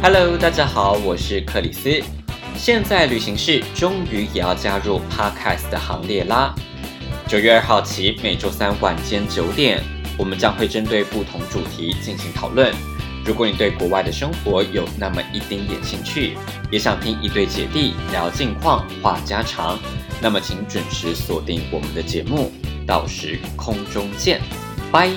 Hello，大家好，我是克里斯。现在旅行室终于也要加入 Podcast 的行列啦。九月二号起，每周三晚间九点，我们将会针对不同主题进行讨论。如果你对国外的生活有那么一丁点兴趣，也想听一对姐弟聊近况、话家常，那么请准时锁定我们的节目。到时空中见，拜。